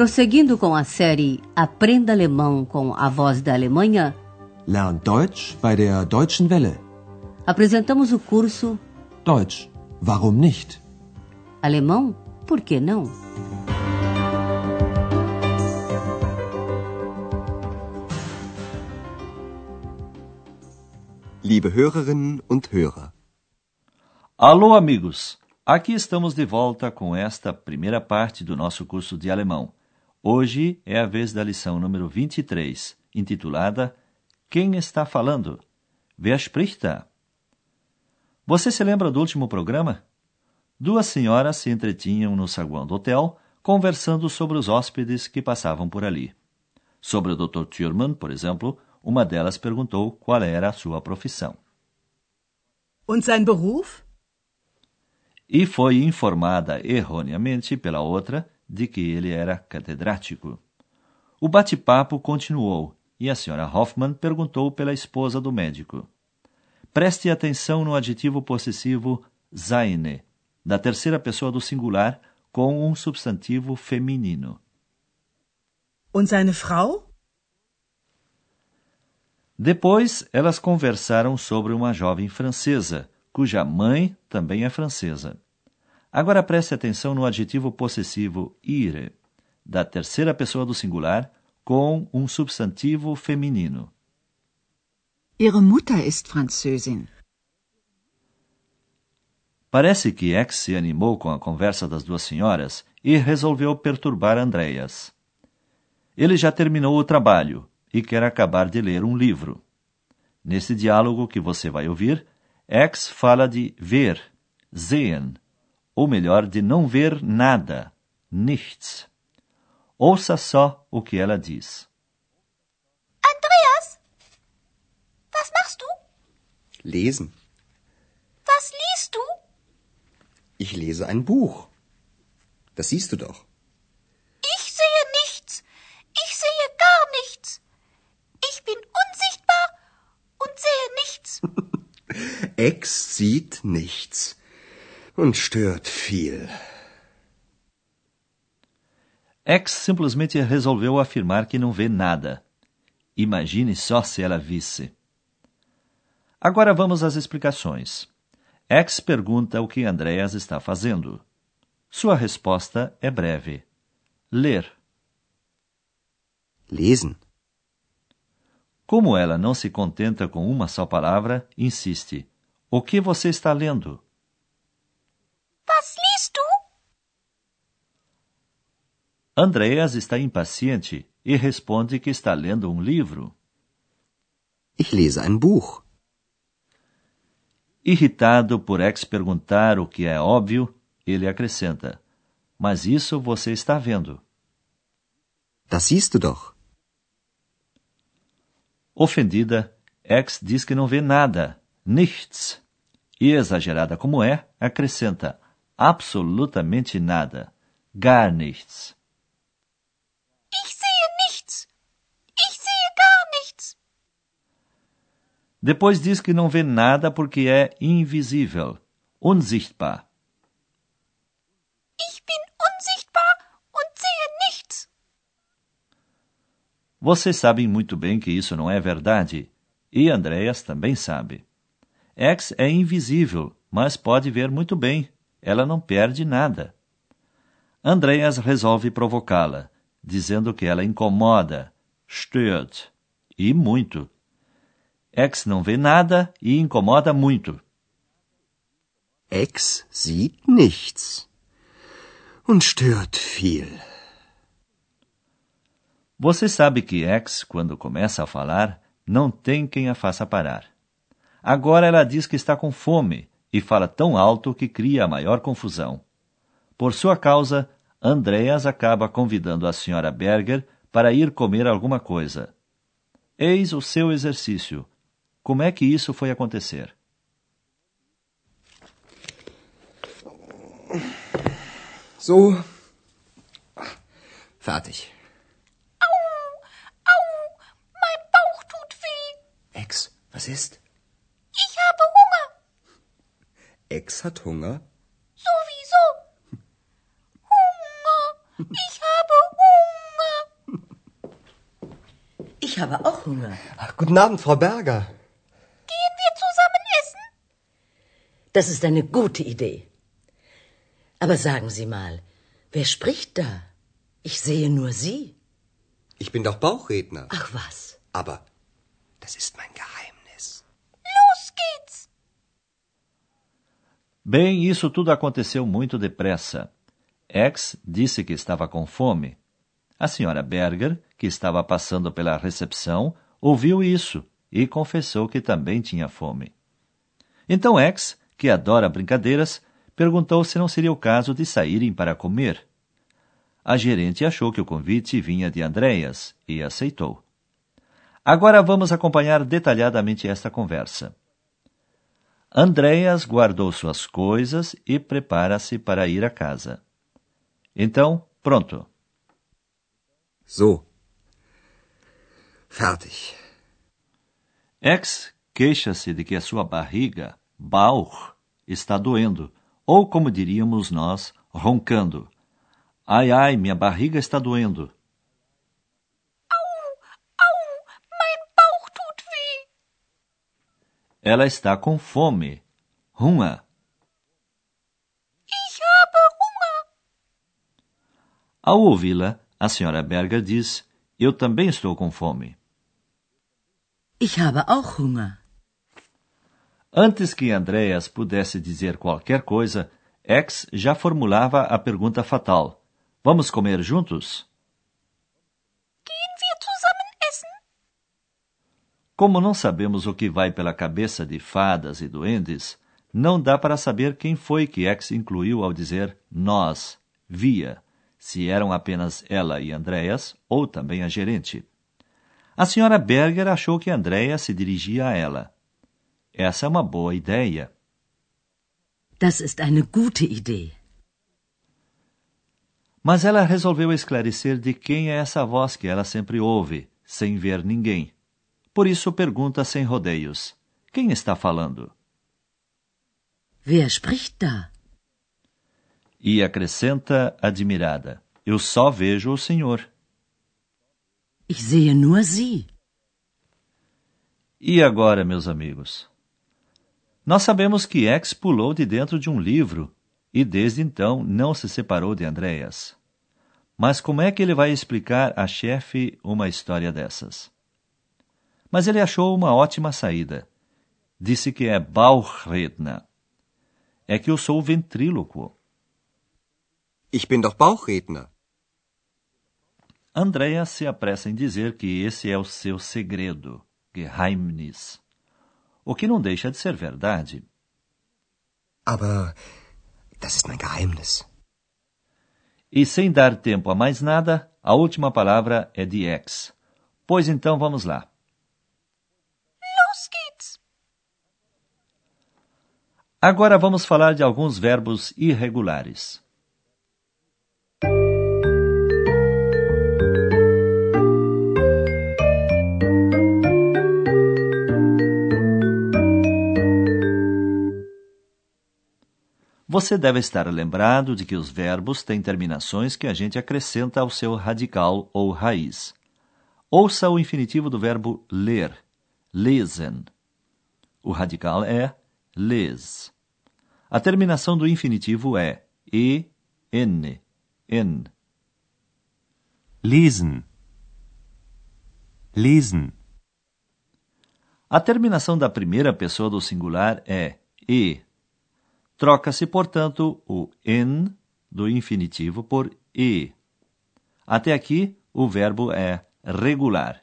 Prosseguindo com a série Aprenda Alemão com a Voz da Alemanha, Lern Deutsch bei der Deutschen Welle. apresentamos o curso Deutsch, warum nicht? Alemão, por que não? Liebe Hörerinnen und Hörer. Alô, amigos! Aqui estamos de volta com esta primeira parte do nosso curso de alemão. Hoje é a vez da lição número 23, intitulada Quem está falando? Wer spricht da? Você se lembra do último programa? Duas senhoras se entretinham no saguão do hotel, conversando sobre os hóspedes que passavam por ali. Sobre o Dr. Thurman, por exemplo, uma delas perguntou qual era a sua profissão. Und sein Beruf? e foi informada erroneamente pela outra de que ele era catedrático. O bate-papo continuou e a senhora Hoffman perguntou pela esposa do médico. Preste atenção no adjetivo possessivo seine, da terceira pessoa do singular, com um substantivo feminino. Und seine Frau? Depois, elas conversaram sobre uma jovem francesa, cuja mãe também é francesa. Agora preste atenção no adjetivo possessivo ire, da terceira pessoa do singular, com um substantivo feminino. Ihre Mutter ist Französin. Parece que X se animou com a conversa das duas senhoras e resolveu perturbar Andreas. Ele já terminou o trabalho e quer acabar de ler um livro. Nesse diálogo que você vai ouvir, X fala de ver, sehen, ou melhor, de não ver nada, nichts. Ouça só o que ela diz. Andreas, was machst du? Lesen. Was liest du? Ich lese ein Buch. Das siehst du doch. Ich sehe nichts. Ich sehe gar nichts. Ich bin unsichtbar und sehe nichts. Ex sieht nichts und stört viel. X simplesmente resolveu afirmar que não vê nada. Imagine só se ela visse. Agora vamos às explicações. X pergunta o que Andreas está fazendo. Sua resposta é breve: ler. Lesen. Como ela não se contenta com uma só palavra, insiste: O que você está lendo? Was liest du? Andreas está impaciente e responde que está lendo um livro. Ich lese ein Buch. Irritado por X perguntar o que é óbvio, ele acrescenta: Mas isso você está vendo. Das siehst du doch. Ofendida, X diz que não vê nada, nichts. E exagerada como é, acrescenta absolutamente nada, gar nichts. Ich sehe nichts. Ich sehe gar nichts. Depois diz que não vê nada porque é invisível, unsichtbar. Ich bin unsichtbar und sehe nichts. Vocês sabem muito bem que isso não é verdade, e Andreas também sabe. X é invisível, mas pode ver muito bem. Ela não perde nada. Andreas resolve provocá-la, dizendo que ela incomoda, stört, e muito. X não vê nada e incomoda muito. Ex sieht nichts und stört viel. Você sabe que X, quando começa a falar, não tem quem a faça parar. Agora ela diz que está com fome e fala tão alto que cria a maior confusão. Por sua causa, Andreas acaba convidando a senhora Berger para ir comer alguma coisa. Eis o seu exercício. Como é que isso foi acontecer? So. Fertig. Au, mein Bauch tut weh. Ex, was ist? Ich habe. Ex hat Hunger? Sowieso. Hunger. Ich habe Hunger. Ich habe auch Hunger. Ach, guten Abend, Frau Berger. Gehen wir zusammen essen? Das ist eine gute Idee. Aber sagen Sie mal, wer spricht da? Ich sehe nur Sie. Ich bin doch Bauchredner. Ach was. Aber das ist Bem, isso tudo aconteceu muito depressa. X disse que estava com fome. A senhora Berger, que estava passando pela recepção, ouviu isso e confessou que também tinha fome. Então X, que adora brincadeiras, perguntou se não seria o caso de saírem para comer. A gerente achou que o convite vinha de Andréas e aceitou. Agora vamos acompanhar detalhadamente esta conversa. Andréas guardou suas coisas e prepara-se para ir a casa. Então, pronto. So. Fertig. X queixa-se de que a sua barriga, Bauch, está doendo, ou como diríamos nós, roncando. Ai, ai, minha barriga está doendo. Au, au, mein Bauch tut weh. Ela está com fome. Hunger. Ich habe Hunger. Ao ouvi-la, a senhora Berger diz: Eu também estou com fome. Ich habe auch Hunger. Antes que Andreas pudesse dizer qualquer coisa, X já formulava a pergunta fatal: Vamos comer juntos? Como não sabemos o que vai pela cabeça de fadas e duendes, não dá para saber quem foi que X incluiu ao dizer nós, via, se eram apenas ela e Andreas ou também a gerente. A senhora Berger achou que Andréia se dirigia a ela. Essa é uma boa ideia. Das ist eine gute Idee. Mas ela resolveu esclarecer de quem é essa voz que ela sempre ouve, sem ver ninguém. Por isso pergunta sem rodeios: Quem está falando? Wer spricht da? E acrescenta admirada: Eu só vejo o Senhor. Ich sehe nur Sie. E agora, meus amigos? Nós sabemos que X pulou de dentro de um livro e desde então não se separou de Andréas. Mas como é que ele vai explicar a chefe uma história dessas? Mas ele achou uma ótima saída. Disse que é Bauchredner. É que eu sou ventríloquo. Ich bin doch Bauchredner. Andrea se apressa em dizer que esse é o seu segredo, Geheimnis. O que não deixa de ser verdade. Aber das ist mein Geheimnis. E sem dar tempo a mais nada, a última palavra é de X. Pois então vamos lá. Los geht's. Agora vamos falar de alguns verbos irregulares. Você deve estar lembrado de que os verbos têm terminações que a gente acrescenta ao seu radical ou raiz. Ouça o infinitivo do verbo ler, lesen. O radical é les. A terminação do infinitivo é e, n, n. Lesen. Lesen. A terminação da primeira pessoa do singular é e. Troca-se, portanto, o en do infinitivo por e. Até aqui, o verbo é regular.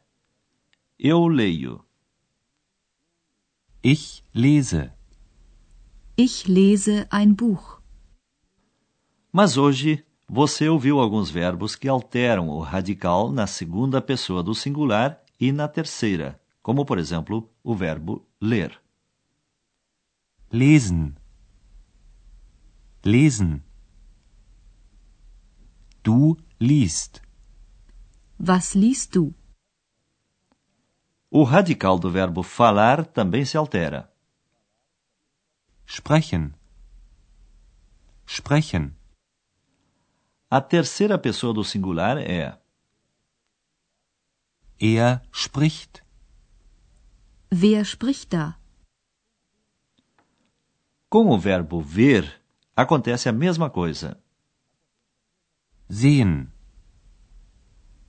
Eu leio. Ich lese. Ich lese ein Buch. Mas hoje, você ouviu alguns verbos que alteram o radical na segunda pessoa do singular e na terceira, como, por exemplo, o verbo ler. Lesen. Lesen. Du liest. Was liest du? O radical do verbo falar também se altera. Sprechen. Sprechen. A terceira pessoa do singular é Er spricht. Wer spricht da? Com o verbo ver, acontece a mesma coisa. Sehen.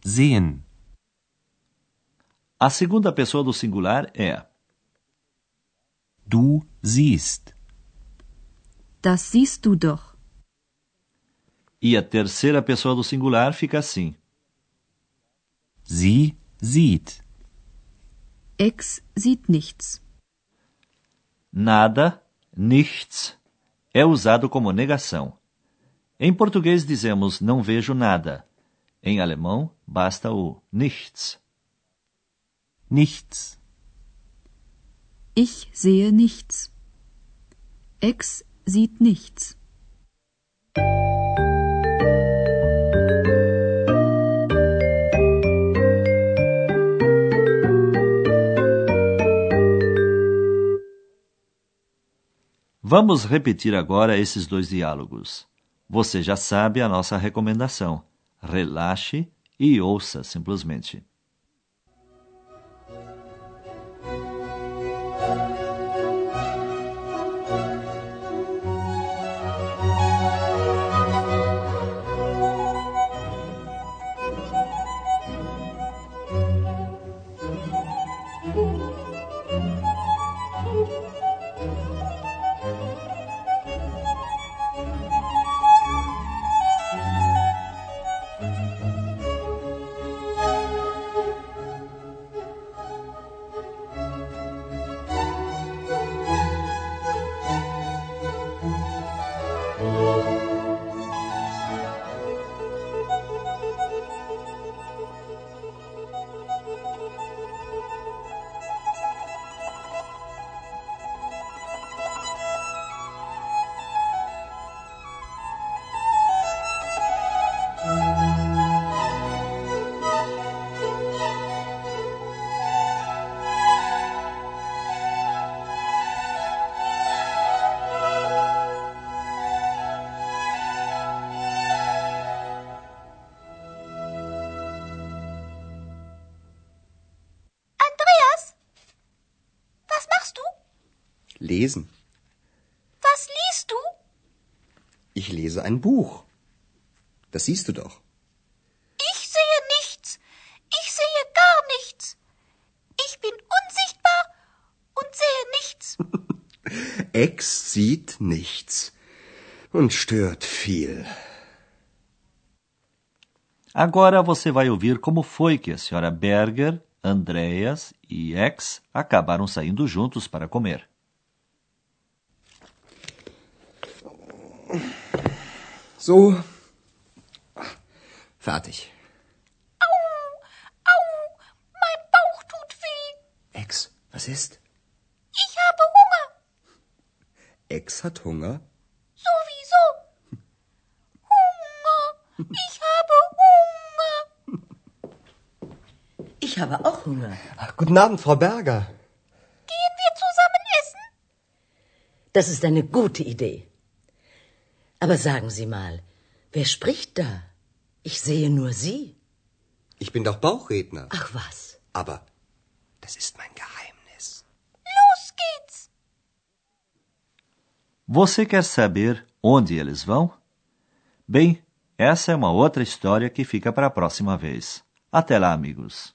Sehen. A segunda pessoa do singular é Du siehst. Das siehst du doch. e a terceira pessoa do singular fica assim. Sie sieht. Ex sieht nichts. Nada, nichts, é usado como negação. Em português dizemos não vejo nada. Em alemão, basta o nichts. Nichts. Ich sehe nichts. Ex sieht nichts. Vamos repetir agora esses dois diálogos. Você já sabe a nossa recomendação. Relaxe e ouça simplesmente. Lesen. Was liest du? Ich lese ein Buch. Das siehst du doch. Ich sehe nichts. Ich sehe gar nichts. Ich bin unsichtbar und sehe nichts. Ex sieht nichts und stört viel. Agora você vai ouvir como foi que a senhora Berger, Andreas e X acabaram saindo juntos para comer. So. Fertig. Au, mein Bauch tut weh. Ex, was ist? Ich habe Hunger. Ex hat Hunger? Sowieso. Hunger. Ich habe Hunger. Ich habe auch Hunger. Guten Abend, Frau Berger. Gehen wir zusammen essen? Das ist eine gute Idee. Aber sagen Sie mal, wer spricht da? Ich sehe nur Sie. Ich bin doch Bauchredner. Ach was. Aber das ist mein Geheimnis. Los geht's. Você quer saber onde eles vão? Bem, essa é uma outra história que fica para a próxima vez. Até lá, amigos.